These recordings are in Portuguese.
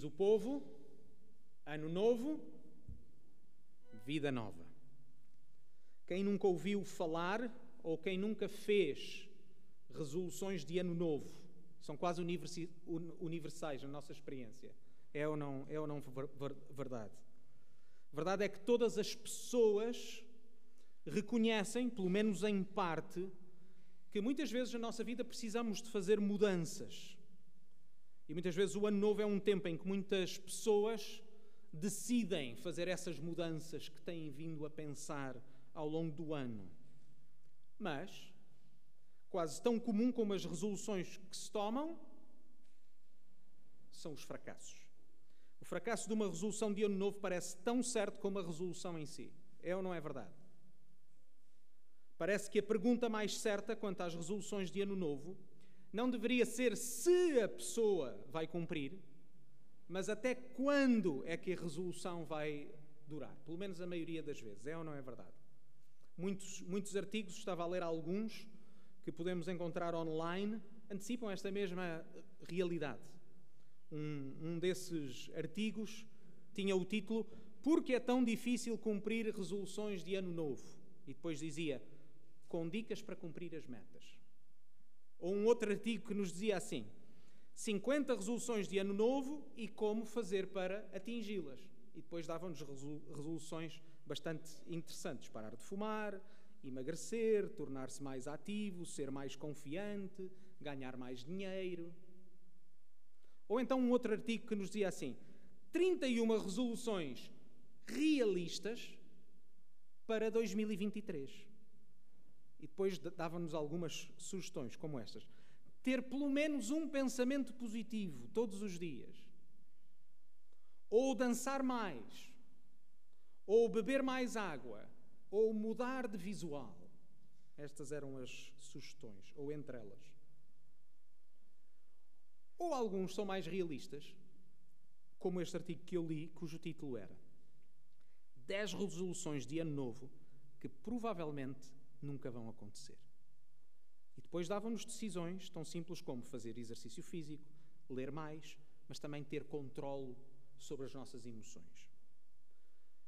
Diz o povo: Ano novo, vida nova. Quem nunca ouviu falar ou quem nunca fez resoluções de ano novo são quase universais na nossa experiência. É ou não, é ou não verdade? Verdade é que todas as pessoas reconhecem, pelo menos em parte, que muitas vezes na nossa vida precisamos de fazer mudanças. E muitas vezes o ano novo é um tempo em que muitas pessoas decidem fazer essas mudanças que têm vindo a pensar ao longo do ano. Mas, quase tão comum como as resoluções que se tomam, são os fracassos. O fracasso de uma resolução de ano novo parece tão certo como a resolução em si. É ou não é verdade? Parece que a pergunta mais certa quanto às resoluções de ano novo não deveria ser se a pessoa vai cumprir, mas até quando é que a resolução vai durar. Pelo menos a maioria das vezes. É ou não é verdade? Muitos, muitos artigos, estava a ler alguns, que podemos encontrar online, antecipam esta mesma realidade. Um, um desses artigos tinha o título Por que é tão difícil cumprir resoluções de ano novo? E depois dizia Com dicas para cumprir as metas. Ou um outro artigo que nos dizia assim: 50 resoluções de ano novo e como fazer para atingi-las. E depois davam-nos resoluções bastante interessantes: parar de fumar, emagrecer, tornar-se mais ativo, ser mais confiante, ganhar mais dinheiro. Ou então um outro artigo que nos dizia assim: 31 resoluções realistas para 2023. E depois dava-nos algumas sugestões, como estas. Ter pelo menos um pensamento positivo todos os dias. Ou dançar mais. Ou beber mais água. Ou mudar de visual. Estas eram as sugestões, ou entre elas. Ou alguns são mais realistas, como este artigo que eu li, cujo título era 10 resoluções de ano novo que provavelmente nunca vão acontecer. E depois davam-nos decisões tão simples como fazer exercício físico, ler mais, mas também ter controle sobre as nossas emoções.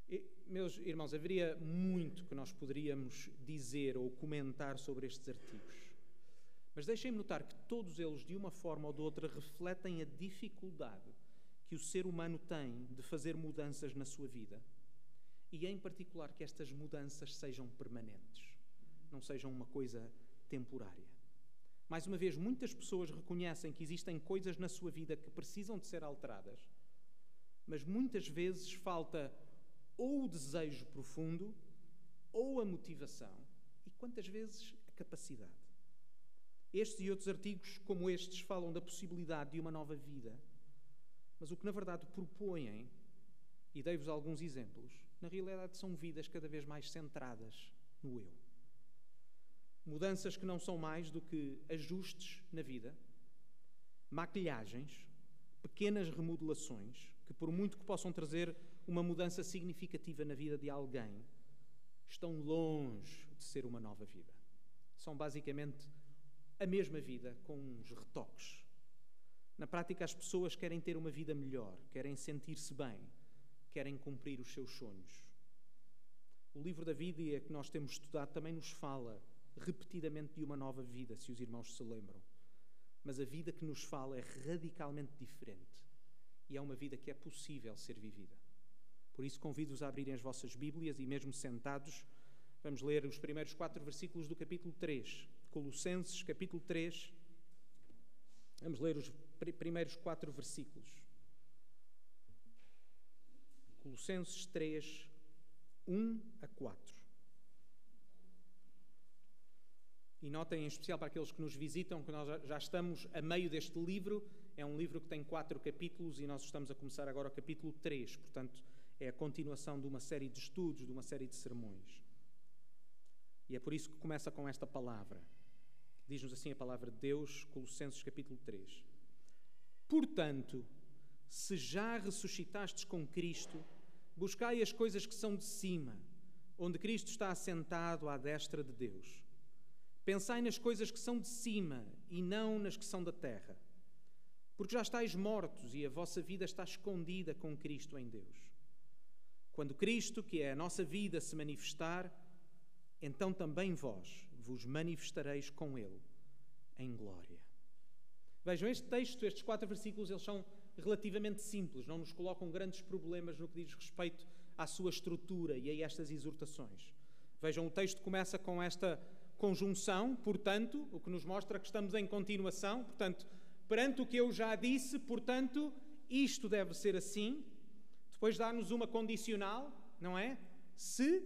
E, meus irmãos, haveria muito que nós poderíamos dizer ou comentar sobre estes artigos. Mas deixem-me notar que todos eles, de uma forma ou de outra, refletem a dificuldade que o ser humano tem de fazer mudanças na sua vida e, em particular, que estas mudanças sejam permanentes não sejam uma coisa temporária. Mais uma vez, muitas pessoas reconhecem que existem coisas na sua vida que precisam de ser alteradas, mas muitas vezes falta ou o desejo profundo, ou a motivação, e quantas vezes a capacidade. Estes e outros artigos, como estes, falam da possibilidade de uma nova vida, mas o que na verdade propõem, e dei-vos alguns exemplos, na realidade são vidas cada vez mais centradas no eu. Mudanças que não são mais do que ajustes na vida, maquilhagens, pequenas remodelações, que por muito que possam trazer uma mudança significativa na vida de alguém, estão longe de ser uma nova vida. São basicamente a mesma vida com uns retoques. Na prática, as pessoas querem ter uma vida melhor, querem sentir-se bem, querem cumprir os seus sonhos. O livro da vida que nós temos estudado também nos fala repetidamente de uma nova vida, se os irmãos se lembram. Mas a vida que nos fala é radicalmente diferente. E é uma vida que é possível ser vivida. Por isso, convido-os a abrirem as vossas Bíblias e, mesmo sentados, vamos ler os primeiros quatro versículos do capítulo 3. Colossenses, capítulo 3. Vamos ler os primeiros quatro versículos. Colossenses 3, 1 a 4. E notem em especial para aqueles que nos visitam que nós já estamos a meio deste livro. É um livro que tem quatro capítulos e nós estamos a começar agora o capítulo 3. Portanto, é a continuação de uma série de estudos, de uma série de sermões. E é por isso que começa com esta palavra. Diz-nos assim a palavra de Deus, Colossenses capítulo 3. Portanto, se já ressuscitastes com Cristo, buscai as coisas que são de cima, onde Cristo está assentado à destra de Deus. Pensai nas coisas que são de cima e não nas que são da terra. Porque já estáis mortos e a vossa vida está escondida com Cristo em Deus. Quando Cristo, que é a nossa vida, se manifestar, então também vós vos manifestareis com Ele em glória. Vejam, este texto, estes quatro versículos, eles são relativamente simples, não nos colocam grandes problemas no que diz respeito à sua estrutura e a estas exortações. Vejam, o texto começa com esta conjunção, portanto, o que nos mostra que estamos em continuação, portanto, perante o que eu já disse, portanto, isto deve ser assim. Depois dá-nos uma condicional, não é? Se.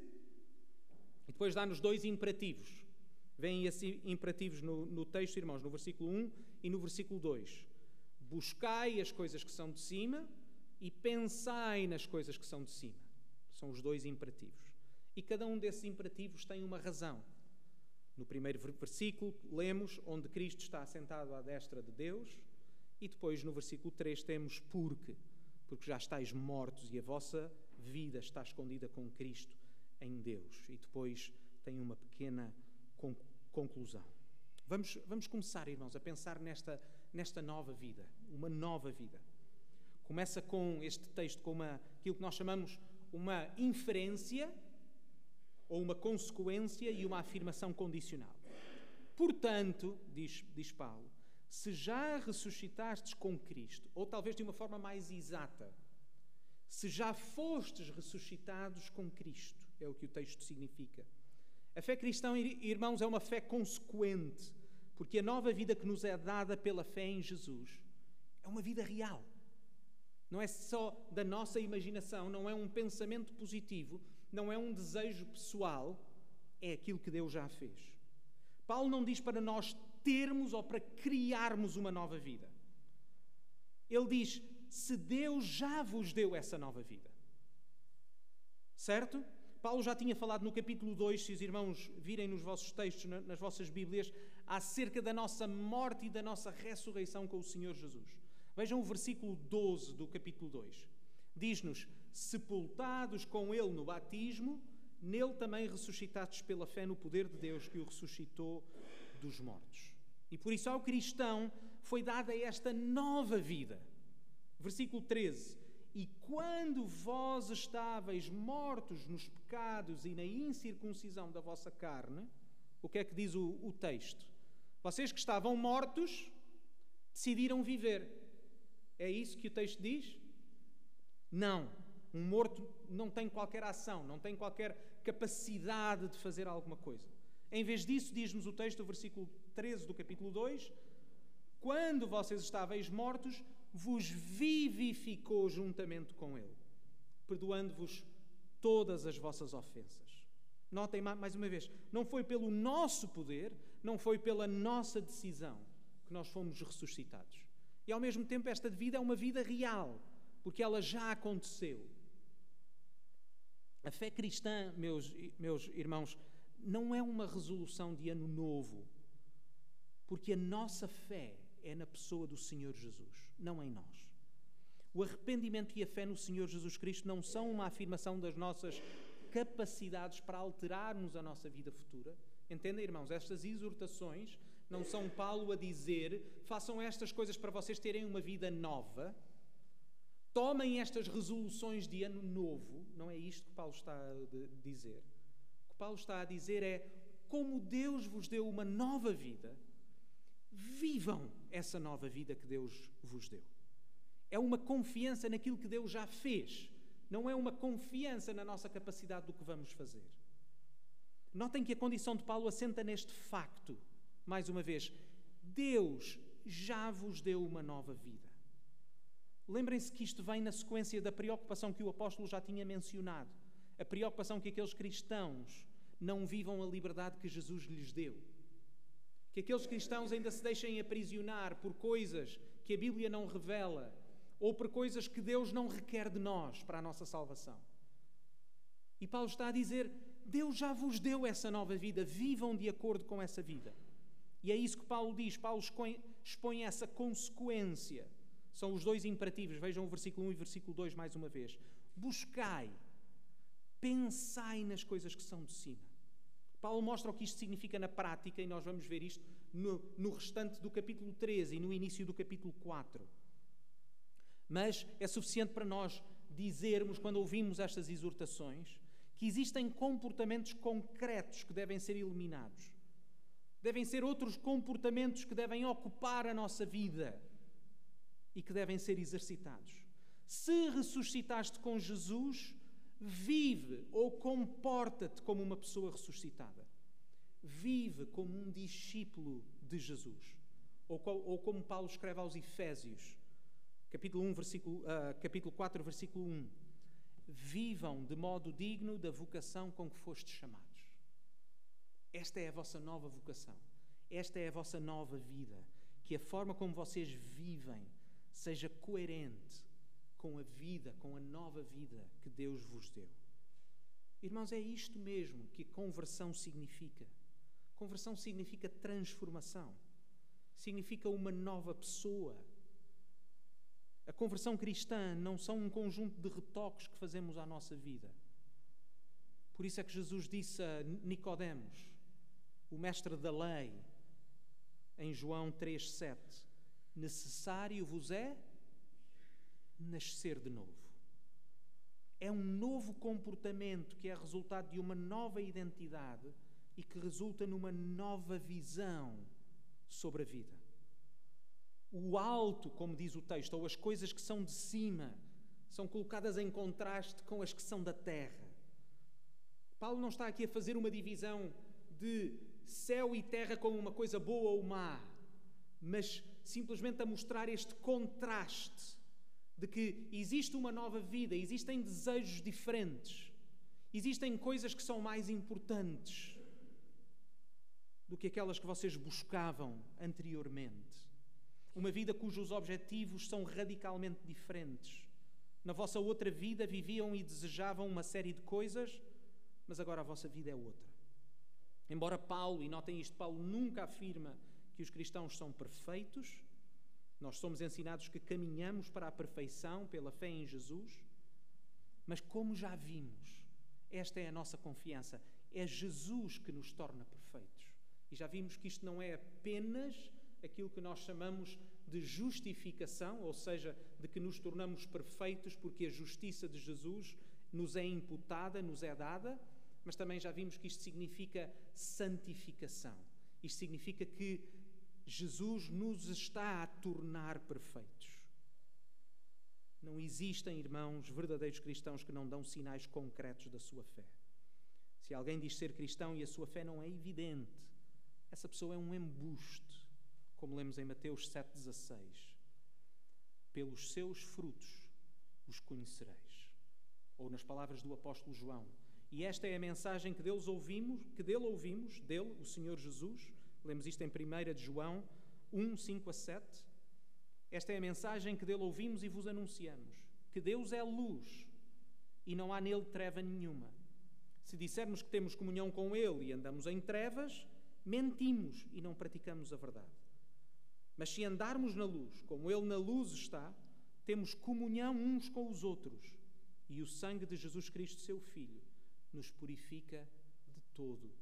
E depois dá-nos dois imperativos. Vêm esses imperativos no, no texto, irmãos, no versículo 1 e no versículo 2. Buscai as coisas que são de cima e pensai nas coisas que são de cima. São os dois imperativos. E cada um desses imperativos tem uma razão. No primeiro versículo, lemos onde Cristo está assentado à destra de Deus, e depois no versículo 3 temos porque, porque já estáis mortos e a vossa vida está escondida com Cristo em Deus. E depois tem uma pequena conclusão. Vamos, vamos começar, irmãos, a pensar nesta, nesta nova vida, uma nova vida. Começa com este texto, com uma, aquilo que nós chamamos uma inferência ou uma consequência e uma afirmação condicional. Portanto, diz, diz Paulo, se já ressuscitastes com Cristo, ou talvez de uma forma mais exata, se já fostes ressuscitados com Cristo, é o que o texto significa. A fé cristã, irmãos, é uma fé consequente, porque a nova vida que nos é dada pela fé em Jesus é uma vida real. Não é só da nossa imaginação, não é um pensamento positivo, não é um desejo pessoal, é aquilo que Deus já fez. Paulo não diz para nós termos ou para criarmos uma nova vida. Ele diz: se Deus já vos deu essa nova vida. Certo? Paulo já tinha falado no capítulo 2, se os irmãos virem nos vossos textos, nas vossas Bíblias, acerca da nossa morte e da nossa ressurreição com o Senhor Jesus. Vejam o versículo 12 do capítulo 2. Diz-nos: Sepultados com ele no batismo, nele também ressuscitados pela fé no poder de Deus que o ressuscitou dos mortos. E por isso ao cristão foi dada esta nova vida. Versículo 13: E quando vós estáveis mortos nos pecados e na incircuncisão da vossa carne, o que é que diz o, o texto? Vocês que estavam mortos decidiram viver. É isso que o texto diz? Não. Um morto não tem qualquer ação, não tem qualquer capacidade de fazer alguma coisa. Em vez disso, diz-nos o texto, o versículo 13 do capítulo 2: Quando vocês estáveis mortos, vos vivificou juntamente com Ele, perdoando-vos todas as vossas ofensas. Notem mais uma vez: não foi pelo nosso poder, não foi pela nossa decisão que nós fomos ressuscitados. E ao mesmo tempo, esta vida é uma vida real, porque ela já aconteceu. A fé cristã, meus, meus irmãos, não é uma resolução de ano novo, porque a nossa fé é na pessoa do Senhor Jesus, não em nós. O arrependimento e a fé no Senhor Jesus Cristo não são uma afirmação das nossas capacidades para alterarmos a nossa vida futura. Entendem, irmãos? Estas exortações não são Paulo a dizer: façam estas coisas para vocês terem uma vida nova. Tomem estas resoluções de ano novo. Não é isto que Paulo está a dizer. O que Paulo está a dizer é: como Deus vos deu uma nova vida, vivam essa nova vida que Deus vos deu. É uma confiança naquilo que Deus já fez, não é uma confiança na nossa capacidade do que vamos fazer. Notem que a condição de Paulo assenta neste facto mais uma vez, Deus já vos deu uma nova vida. Lembrem-se que isto vem na sequência da preocupação que o apóstolo já tinha mencionado. A preocupação que aqueles cristãos não vivam a liberdade que Jesus lhes deu. Que aqueles cristãos ainda se deixem aprisionar por coisas que a Bíblia não revela ou por coisas que Deus não requer de nós para a nossa salvação. E Paulo está a dizer: Deus já vos deu essa nova vida, vivam de acordo com essa vida. E é isso que Paulo diz. Paulo expõe essa consequência. São os dois imperativos. Vejam o versículo 1 e o versículo 2 mais uma vez. Buscai, pensai nas coisas que são de cima. Paulo mostra o que isto significa na prática e nós vamos ver isto no, no restante do capítulo 13 e no início do capítulo 4. Mas é suficiente para nós dizermos, quando ouvimos estas exortações, que existem comportamentos concretos que devem ser eliminados. Devem ser outros comportamentos que devem ocupar a nossa vida e que devem ser exercitados. Se ressuscitaste com Jesus, vive ou comporta-te como uma pessoa ressuscitada. Vive como um discípulo de Jesus. Ou, ou como Paulo escreve aos Efésios, capítulo, 1, versículo, uh, capítulo 4, versículo 1. Vivam de modo digno da vocação com que fostes chamados. Esta é a vossa nova vocação. Esta é a vossa nova vida. Que a forma como vocês vivem seja coerente com a vida, com a nova vida que Deus vos deu. Irmãos, é isto mesmo que conversão significa. Conversão significa transformação, significa uma nova pessoa. A conversão cristã não são um conjunto de retoques que fazemos à nossa vida. Por isso é que Jesus disse a Nicodemos, o mestre da lei, em João 3:7, necessário vos é nascer de novo. É um novo comportamento que é resultado de uma nova identidade e que resulta numa nova visão sobre a vida. O alto, como diz o texto, ou as coisas que são de cima, são colocadas em contraste com as que são da terra. Paulo não está aqui a fazer uma divisão de céu e terra como uma coisa boa ou má, mas simplesmente a mostrar este contraste de que existe uma nova vida, existem desejos diferentes, existem coisas que são mais importantes do que aquelas que vocês buscavam anteriormente. Uma vida cujos objetivos são radicalmente diferentes. Na vossa outra vida viviam e desejavam uma série de coisas, mas agora a vossa vida é outra. Embora Paulo, e notem isto, Paulo nunca afirma que os cristãos são perfeitos, nós somos ensinados que caminhamos para a perfeição pela fé em Jesus, mas como já vimos, esta é a nossa confiança, é Jesus que nos torna perfeitos. E já vimos que isto não é apenas aquilo que nós chamamos de justificação, ou seja, de que nos tornamos perfeitos porque a justiça de Jesus nos é imputada, nos é dada, mas também já vimos que isto significa santificação. Isto significa que Jesus nos está a tornar perfeitos. Não existem, irmãos, verdadeiros cristãos que não dão sinais concretos da sua fé. Se alguém diz ser cristão e a sua fé não é evidente, essa pessoa é um embuste, como lemos em Mateus 7,16. Pelos seus frutos os conhecereis. Ou nas palavras do apóstolo João. E esta é a mensagem que deles ouvimos, que dele ouvimos, dele, o Senhor Jesus, Lemos isto em 1 de João 1, 5 a 7. Esta é a mensagem que dele ouvimos e vos anunciamos: que Deus é luz e não há nele treva nenhuma. Se dissermos que temos comunhão com Ele e andamos em trevas, mentimos e não praticamos a verdade. Mas se andarmos na luz, como Ele na luz está, temos comunhão uns com os outros, e o sangue de Jesus Cristo, seu Filho, nos purifica de todo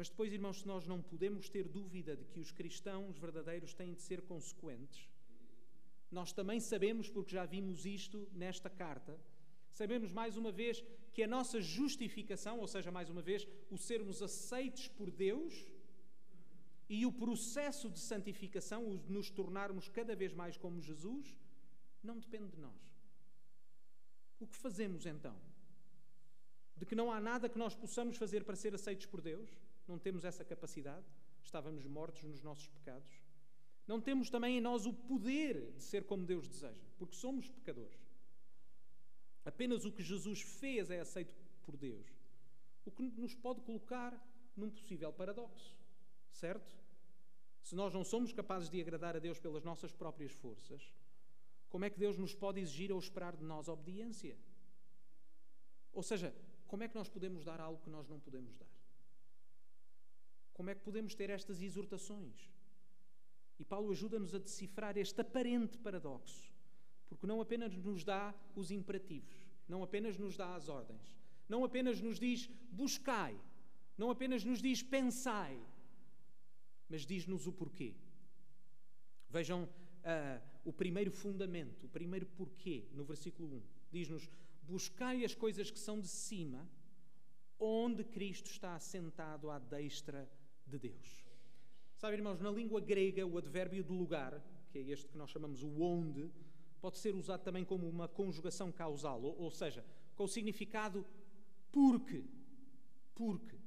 mas depois, irmãos, se nós não podemos ter dúvida de que os cristãos verdadeiros têm de ser consequentes, nós também sabemos, porque já vimos isto nesta carta, sabemos mais uma vez que a nossa justificação, ou seja, mais uma vez, o sermos aceitos por Deus e o processo de santificação, o de nos tornarmos cada vez mais como Jesus, não depende de nós. O que fazemos então? De que não há nada que nós possamos fazer para ser aceitos por Deus? Não temos essa capacidade? Estávamos mortos nos nossos pecados? Não temos também em nós o poder de ser como Deus deseja, porque somos pecadores. Apenas o que Jesus fez é aceito por Deus. O que nos pode colocar num possível paradoxo, certo? Se nós não somos capazes de agradar a Deus pelas nossas próprias forças, como é que Deus nos pode exigir ou esperar de nós obediência? Ou seja, como é que nós podemos dar algo que nós não podemos dar? Como é que podemos ter estas exortações? E Paulo ajuda-nos a decifrar este aparente paradoxo, porque não apenas nos dá os imperativos, não apenas nos dá as ordens, não apenas nos diz buscai, não apenas nos diz pensai, mas diz-nos o porquê. Vejam uh, o primeiro fundamento, o primeiro porquê, no versículo 1. Diz-nos: Buscai as coisas que são de cima, onde Cristo está assentado à destra de Deus. Sabe, irmãos, na língua grega, o advérbio de lugar, que é este que nós chamamos o onde, pode ser usado também como uma conjugação causal, ou, seja, com o significado porque. Porque.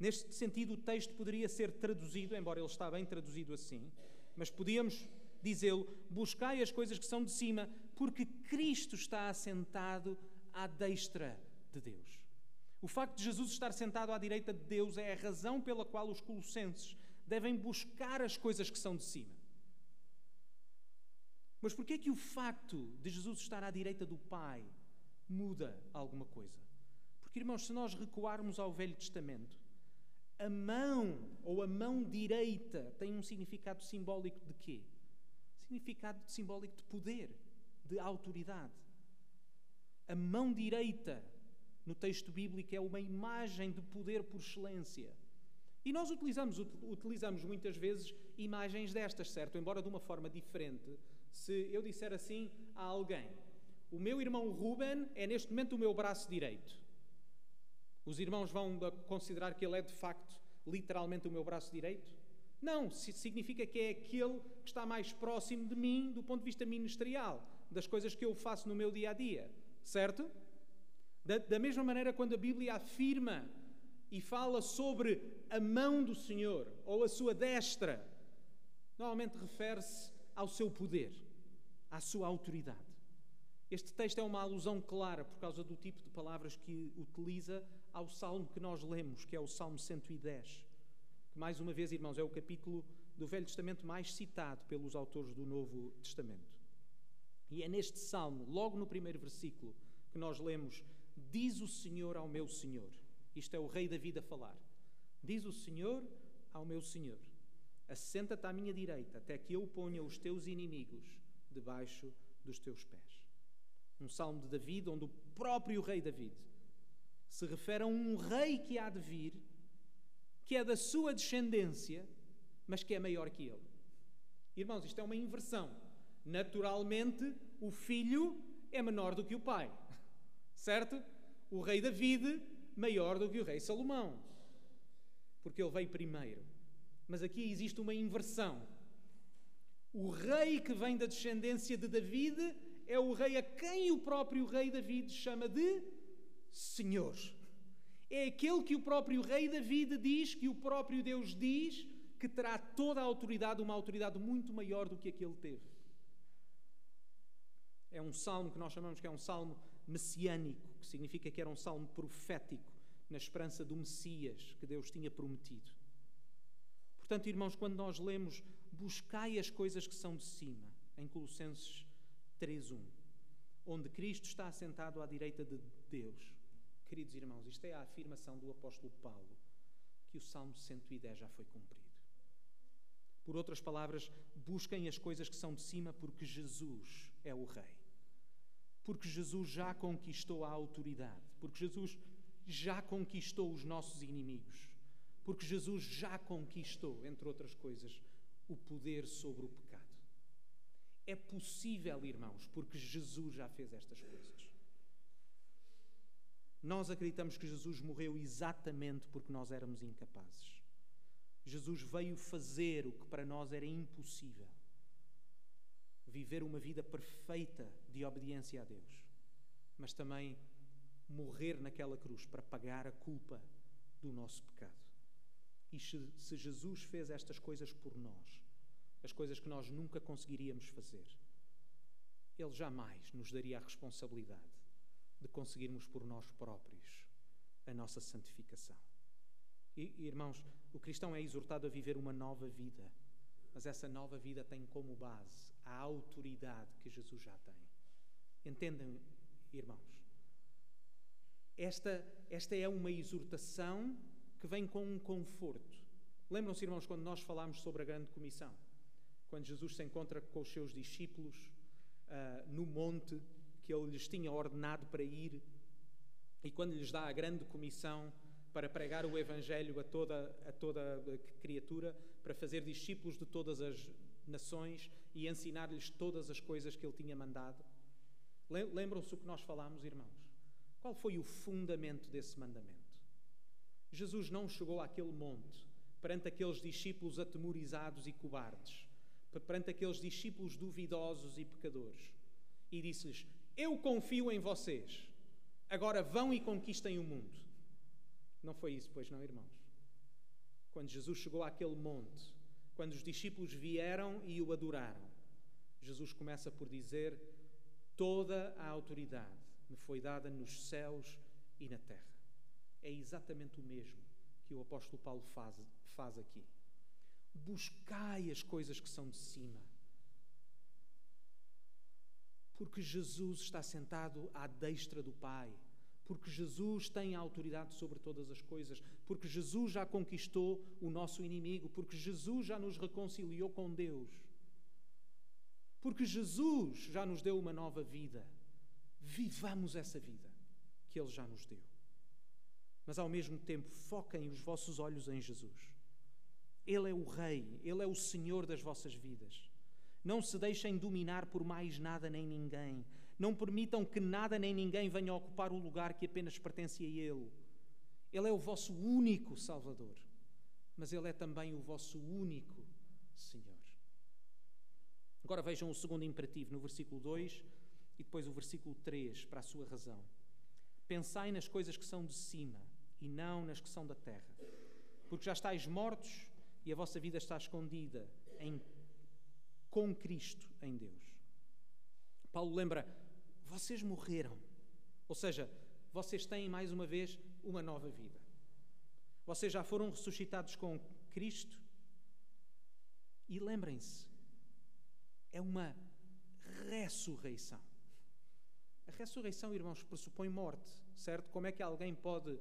Neste sentido, o texto poderia ser traduzido, embora ele está bem traduzido assim, mas podíamos dizê-lo: buscai as coisas que são de cima, porque Cristo está assentado à destra de Deus. O facto de Jesus estar sentado à direita de Deus é a razão pela qual os colossenses devem buscar as coisas que são de cima. Mas por que é que o facto de Jesus estar à direita do Pai muda alguma coisa? Porque, irmãos, se nós recuarmos ao Velho Testamento, a mão ou a mão direita tem um significado simbólico de quê? Significado simbólico de poder, de autoridade. A mão direita no texto bíblico é uma imagem de poder por excelência. E nós utilizamos, utilizamos muitas vezes imagens destas, certo? Embora de uma forma diferente. Se eu disser assim a alguém: O meu irmão Ruben é neste momento o meu braço direito. Os irmãos vão considerar que ele é de facto, literalmente, o meu braço direito? Não, significa que é aquele que está mais próximo de mim do ponto de vista ministerial, das coisas que eu faço no meu dia a dia, certo? Da, da mesma maneira, quando a Bíblia afirma e fala sobre a mão do Senhor ou a sua destra, normalmente refere-se ao seu poder, à sua autoridade. Este texto é uma alusão clara por causa do tipo de palavras que utiliza ao salmo que nós lemos, que é o Salmo 110. Que, mais uma vez, irmãos, é o capítulo do Velho Testamento mais citado pelos autores do Novo Testamento. E é neste salmo, logo no primeiro versículo, que nós lemos: Diz o Senhor ao meu Senhor. Isto é o Rei David a falar. Diz o Senhor ao meu Senhor: Assenta-te à minha direita, até que eu ponha os teus inimigos debaixo dos teus pés. Um salmo de David, onde o próprio Rei David se refere a um rei que há de vir, que é da sua descendência, mas que é maior que ele. Irmãos, isto é uma inversão. Naturalmente, o filho é menor do que o pai, certo? O rei David maior do que o rei Salomão, porque ele veio primeiro. Mas aqui existe uma inversão. O rei que vem da descendência de David é o rei a quem o próprio rei David chama de Senhor. É aquele que o próprio rei David diz, que o próprio Deus diz, que terá toda a autoridade, uma autoridade muito maior do que aquele teve. É um salmo que nós chamamos que é um salmo messiânico, que significa que era um salmo profético, na esperança do Messias que Deus tinha prometido. Portanto, irmãos, quando nós lemos buscai as coisas que são de cima, em Colossenses 3:1, onde Cristo está assentado à direita de Deus. Queridos irmãos, isto é a afirmação do apóstolo Paulo, que o Salmo 110 já foi cumprido. Por outras palavras, busquem as coisas que são de cima, porque Jesus é o Rei. Porque Jesus já conquistou a autoridade. Porque Jesus já conquistou os nossos inimigos. Porque Jesus já conquistou, entre outras coisas, o poder sobre o pecado. É possível, irmãos, porque Jesus já fez estas coisas. Nós acreditamos que Jesus morreu exatamente porque nós éramos incapazes. Jesus veio fazer o que para nós era impossível viver uma vida perfeita de obediência a Deus, mas também morrer naquela cruz para pagar a culpa do nosso pecado. E se Jesus fez estas coisas por nós, as coisas que nós nunca conseguiríamos fazer, Ele jamais nos daria a responsabilidade de conseguirmos por nós próprios a nossa santificação. E, irmãos, o cristão é exortado a viver uma nova vida, mas essa nova vida tem como base a autoridade que Jesus já tem. Entendem, irmãos? Esta, esta é uma exortação que vem com um conforto. Lembram-se, irmãos, quando nós falámos sobre a grande comissão? Quando Jesus se encontra com os seus discípulos uh, no monte que ele lhes tinha ordenado para ir, e quando lhes dá a grande comissão para pregar o Evangelho a toda, a toda criatura, para fazer discípulos de todas as nações e ensinar-lhes todas as coisas que ele tinha mandado? Lembram-se o que nós falámos, irmãos? Qual foi o fundamento desse mandamento? Jesus não chegou àquele monte perante aqueles discípulos atemorizados e cobardes, perante aqueles discípulos duvidosos e pecadores, e disse-lhes: Eu confio em vocês, agora vão e conquistem o mundo. Não foi isso, pois não, irmãos? Quando Jesus chegou àquele monte, quando os discípulos vieram e o adoraram, Jesus começa por dizer: Toda a autoridade me foi dada nos céus e na terra. É exatamente o mesmo que o apóstolo Paulo faz, faz aqui. Buscai as coisas que são de cima. Porque Jesus está sentado à destra do Pai. Porque Jesus tem autoridade sobre todas as coisas. Porque Jesus já conquistou o nosso inimigo. Porque Jesus já nos reconciliou com Deus. Porque Jesus já nos deu uma nova vida. Vivamos essa vida que Ele já nos deu. Mas ao mesmo tempo, foquem os vossos olhos em Jesus. Ele é o Rei, Ele é o Senhor das vossas vidas. Não se deixem dominar por mais nada nem ninguém. Não permitam que nada nem ninguém venha ocupar o lugar que apenas pertence a Ele. Ele é o vosso único Salvador, mas Ele é também o vosso único Senhor. Agora vejam o segundo imperativo no versículo 2 e depois o versículo 3 para a sua razão. Pensai nas coisas que são de cima e não nas que são da terra, porque já estáis mortos e a vossa vida está escondida em, com Cristo em Deus. Paulo lembra: vocês morreram, ou seja, vocês têm mais uma vez uma nova vida. Vocês já foram ressuscitados com Cristo e lembrem-se, é uma ressurreição. A ressurreição, irmãos, pressupõe morte, certo? Como é que alguém pode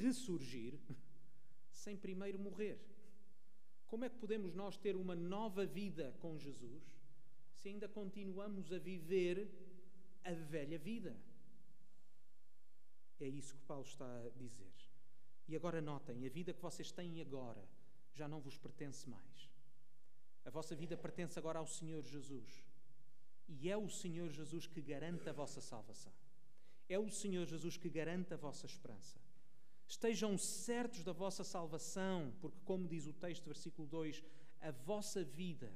ressurgir sem primeiro morrer? Como é que podemos nós ter uma nova vida com Jesus se ainda continuamos a viver a velha vida? É isso que Paulo está a dizer. E agora notem: a vida que vocês têm agora já não vos pertence mais. A vossa vida pertence agora ao Senhor Jesus. E é o Senhor Jesus que garante a vossa salvação. É o Senhor Jesus que garante a vossa esperança. Estejam certos da vossa salvação, porque, como diz o texto, versículo 2, a vossa vida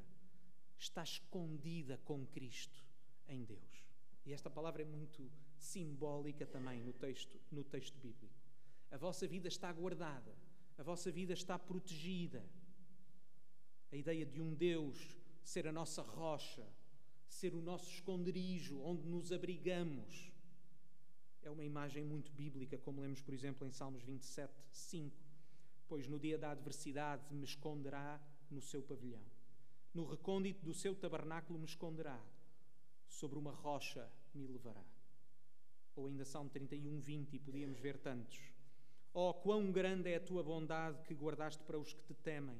está escondida com Cristo em Deus. E esta palavra é muito simbólica também no texto, no texto bíblico. A vossa vida está guardada, a vossa vida está protegida. A ideia de um Deus ser a nossa rocha, ser o nosso esconderijo, onde nos abrigamos. É uma imagem muito bíblica, como lemos, por exemplo, em Salmos 27, 5. Pois no dia da adversidade me esconderá no seu pavilhão. No recôndito do seu tabernáculo me esconderá. Sobre uma rocha me levará. Ou ainda Salmo 31, 20, e podíamos ver tantos. Oh, quão grande é a tua bondade que guardaste para os que te temem,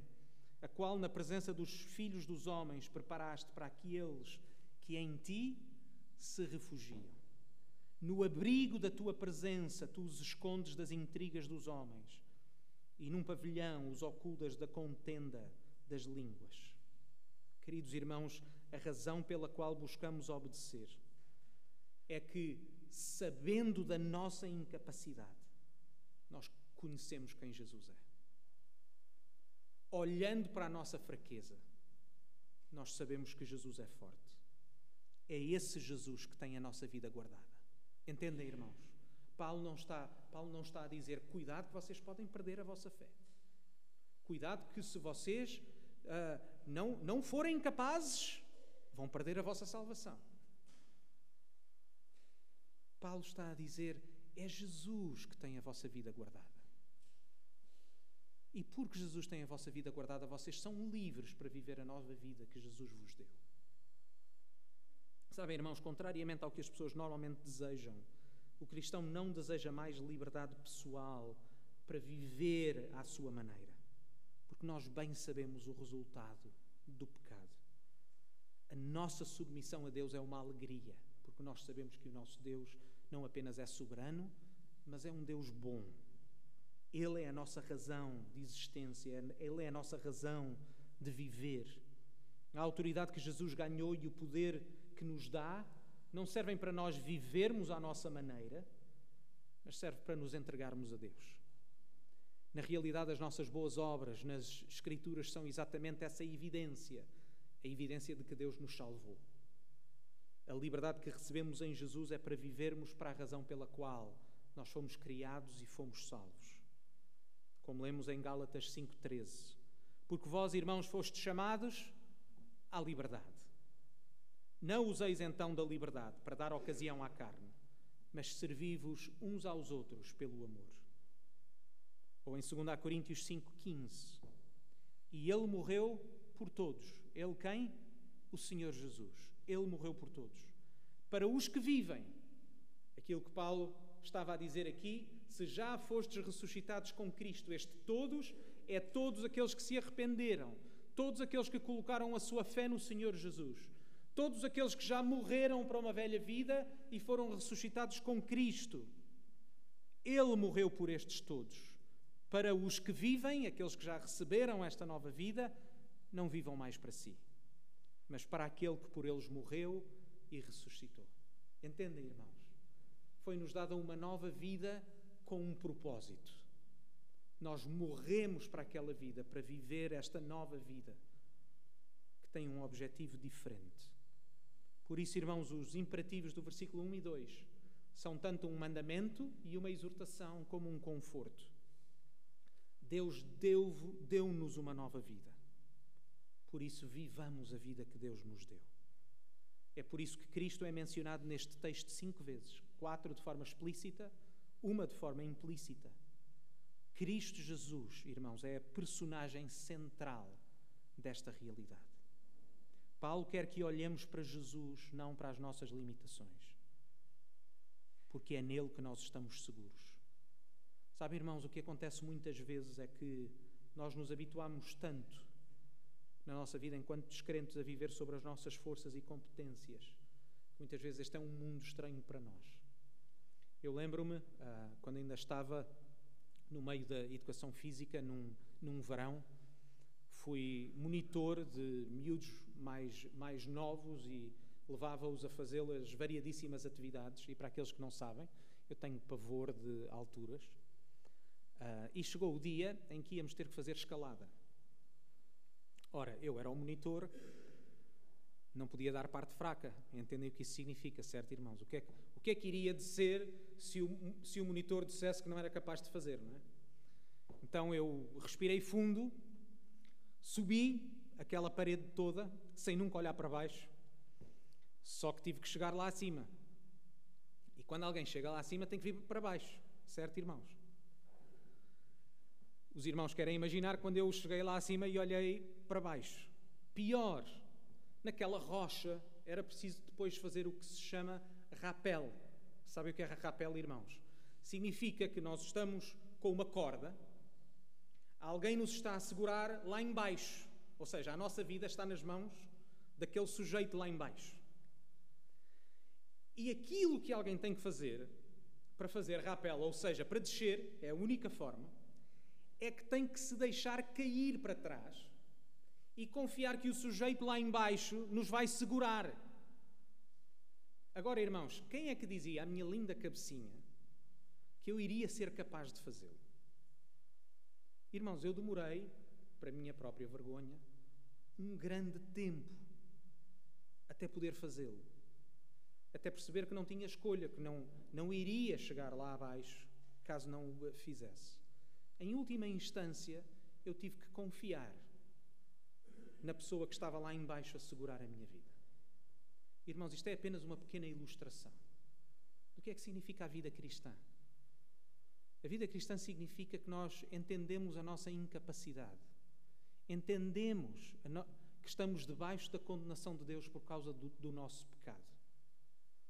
a qual, na presença dos filhos dos homens, preparaste para aqueles que em ti se refugiam. No abrigo da tua presença, tu os escondes das intrigas dos homens, e num pavilhão os ocultas da contenda das línguas. Queridos irmãos, a razão pela qual buscamos obedecer é que, sabendo da nossa incapacidade, nós conhecemos quem Jesus é. Olhando para a nossa fraqueza, nós sabemos que Jesus é forte. É esse Jesus que tem a nossa vida guardada. Entendem, irmãos? Paulo não está, Paulo não está a dizer cuidado que vocês podem perder a vossa fé. Cuidado que se vocês uh, não, não forem capazes, vão perder a vossa salvação. Paulo está a dizer: é Jesus que tem a vossa vida guardada. E porque Jesus tem a vossa vida guardada, vocês são livres para viver a nova vida que Jesus vos deu. Sabem, irmãos, contrariamente ao que as pessoas normalmente desejam, o cristão não deseja mais liberdade pessoal para viver à sua maneira, porque nós bem sabemos o resultado do pecado. A nossa submissão a Deus é uma alegria, porque nós sabemos que o nosso Deus não apenas é soberano, mas é um Deus bom. Ele é a nossa razão de existência, Ele é a nossa razão de viver. A autoridade que Jesus ganhou e o poder que nos dá não servem para nós vivermos à nossa maneira, mas serve para nos entregarmos a Deus. Na realidade, as nossas boas obras nas Escrituras são exatamente essa evidência a evidência de que Deus nos salvou. A liberdade que recebemos em Jesus é para vivermos para a razão pela qual nós fomos criados e fomos salvos. Como lemos em Gálatas 5,13: Porque vós, irmãos, fostes chamados à liberdade. Não useis então da liberdade para dar ocasião à carne, mas servi-vos uns aos outros pelo amor. Ou em 2 Coríntios 5,15: E ele morreu por todos. Ele quem? O Senhor Jesus. Ele morreu por todos. Para os que vivem, aquilo que Paulo estava a dizer aqui, se já fostes ressuscitados com Cristo, este todos é todos aqueles que se arrependeram, todos aqueles que colocaram a sua fé no Senhor Jesus, todos aqueles que já morreram para uma velha vida e foram ressuscitados com Cristo. Ele morreu por estes todos. Para os que vivem, aqueles que já receberam esta nova vida, não vivam mais para si, mas para aquele que por eles morreu e ressuscitou. Entendem, irmãos? Foi-nos dada uma nova vida com um propósito. Nós morremos para aquela vida, para viver esta nova vida que tem um objetivo diferente. Por isso, irmãos, os imperativos do versículo 1 e 2 são tanto um mandamento e uma exortação como um conforto. Deus deu-nos deu uma nova vida. Por isso, vivamos a vida que Deus nos deu. É por isso que Cristo é mencionado neste texto cinco vezes: quatro de forma explícita, uma de forma implícita. Cristo Jesus, irmãos, é a personagem central desta realidade. Paulo quer que olhemos para Jesus, não para as nossas limitações, porque é nele que nós estamos seguros. Sabe, irmãos, o que acontece muitas vezes é que nós nos habituamos tanto na nossa vida enquanto descrentes a viver sobre as nossas forças e competências. Muitas vezes este é um mundo estranho para nós. Eu lembro-me, ah, quando ainda estava no meio da educação física, num, num verão, fui monitor de miúdos mais, mais novos e levava-os a fazê-las variadíssimas atividades. E para aqueles que não sabem, eu tenho pavor de alturas. Uh, e chegou o dia em que íamos ter que fazer escalada. Ora, eu era o monitor, não podia dar parte fraca. Entendem o que isso significa, certo, irmãos? O que é que, o que, é que iria dizer se o, se o monitor dissesse que não era capaz de fazer, não é? Então eu respirei fundo, subi aquela parede toda, sem nunca olhar para baixo, só que tive que chegar lá acima. E quando alguém chega lá acima, tem que vir para baixo, certo, irmãos? Os irmãos querem imaginar quando eu cheguei lá acima e olhei para baixo. Pior, naquela rocha era preciso depois fazer o que se chama rapel. Sabe o que é rapel, irmãos? Significa que nós estamos com uma corda, alguém nos está a segurar lá embaixo. Ou seja, a nossa vida está nas mãos daquele sujeito lá embaixo. E aquilo que alguém tem que fazer para fazer rapel, ou seja, para descer, é a única forma, é que tem que se deixar cair para trás e confiar que o sujeito lá embaixo nos vai segurar. Agora, irmãos, quem é que dizia à minha linda cabecinha que eu iria ser capaz de fazê-lo? Irmãos, eu demorei, para minha própria vergonha, um grande tempo até poder fazê-lo. Até perceber que não tinha escolha, que não, não iria chegar lá abaixo caso não o fizesse. Em última instância, eu tive que confiar na pessoa que estava lá embaixo a segurar a minha vida. Irmãos, isto é apenas uma pequena ilustração do que é que significa a vida cristã. A vida cristã significa que nós entendemos a nossa incapacidade, entendemos que estamos debaixo da condenação de Deus por causa do, do nosso pecado.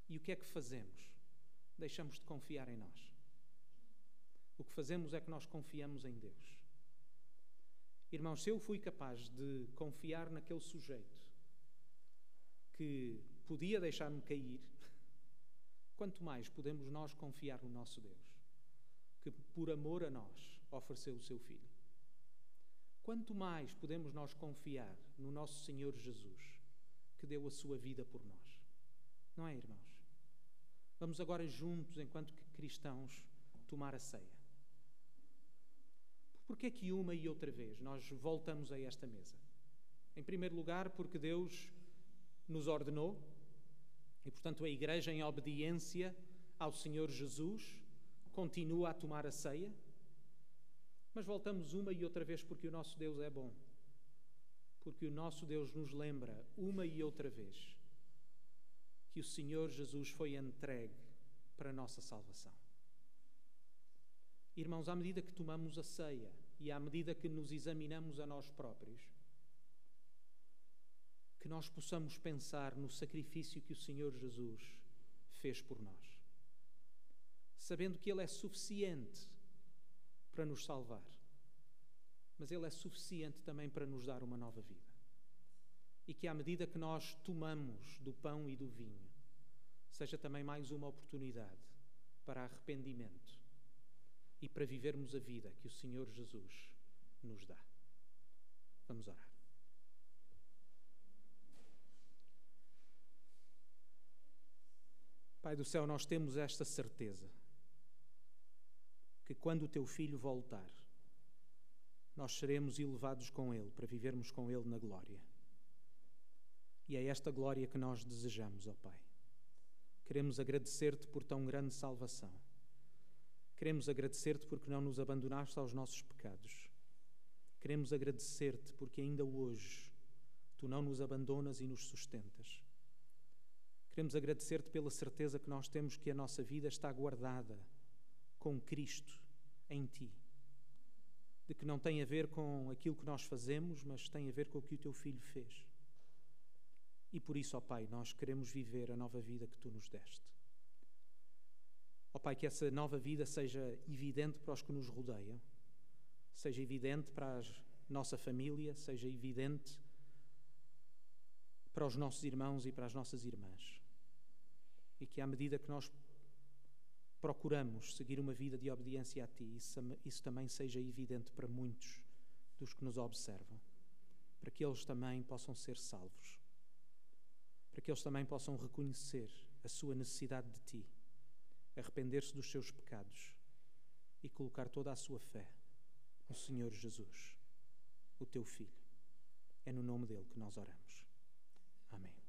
E o que é que fazemos? Deixamos de confiar em nós. O que fazemos é que nós confiamos em Deus. Irmãos, se eu fui capaz de confiar naquele sujeito que podia deixar-me cair, quanto mais podemos nós confiar no nosso Deus, que por amor a nós ofereceu o seu Filho. quanto mais podemos nós confiar no nosso Senhor Jesus, que deu a sua vida por nós. Não é, irmãos? Vamos agora juntos, enquanto cristãos, tomar a ceia. Porque é que uma e outra vez nós voltamos a esta mesa? Em primeiro lugar, porque Deus nos ordenou e, portanto, a Igreja, em obediência ao Senhor Jesus, continua a tomar a ceia. Mas voltamos uma e outra vez porque o nosso Deus é bom. Porque o nosso Deus nos lembra uma e outra vez que o Senhor Jesus foi entregue para a nossa salvação. Irmãos, à medida que tomamos a ceia e à medida que nos examinamos a nós próprios, que nós possamos pensar no sacrifício que o Senhor Jesus fez por nós, sabendo que Ele é suficiente para nos salvar, mas Ele é suficiente também para nos dar uma nova vida. E que à medida que nós tomamos do pão e do vinho, seja também mais uma oportunidade para arrependimento e para vivermos a vida que o Senhor Jesus nos dá. Vamos orar. Pai do céu, nós temos esta certeza que quando o teu filho voltar, nós seremos elevados com ele para vivermos com ele na glória. E é esta glória que nós desejamos, ó Pai. Queremos agradecer-te por tão grande salvação. Queremos agradecer-te porque não nos abandonaste aos nossos pecados. Queremos agradecer-te porque ainda hoje tu não nos abandonas e nos sustentas. Queremos agradecer-te pela certeza que nós temos que a nossa vida está guardada com Cristo em Ti. De que não tem a ver com aquilo que nós fazemos, mas tem a ver com o que o Teu Filho fez. E por isso, ó Pai, nós queremos viver a nova vida que Tu nos deste. Ó Pai, que essa nova vida seja evidente para os que nos rodeiam, seja evidente para a nossa família, seja evidente para os nossos irmãos e para as nossas irmãs. E que, à medida que nós procuramos seguir uma vida de obediência a Ti, isso, isso também seja evidente para muitos dos que nos observam, para que eles também possam ser salvos, para que eles também possam reconhecer a sua necessidade de Ti, arrepender-se dos seus pecados e colocar toda a sua fé no Senhor Jesus, o Teu Filho. É no nome dele que nós oramos. Amém.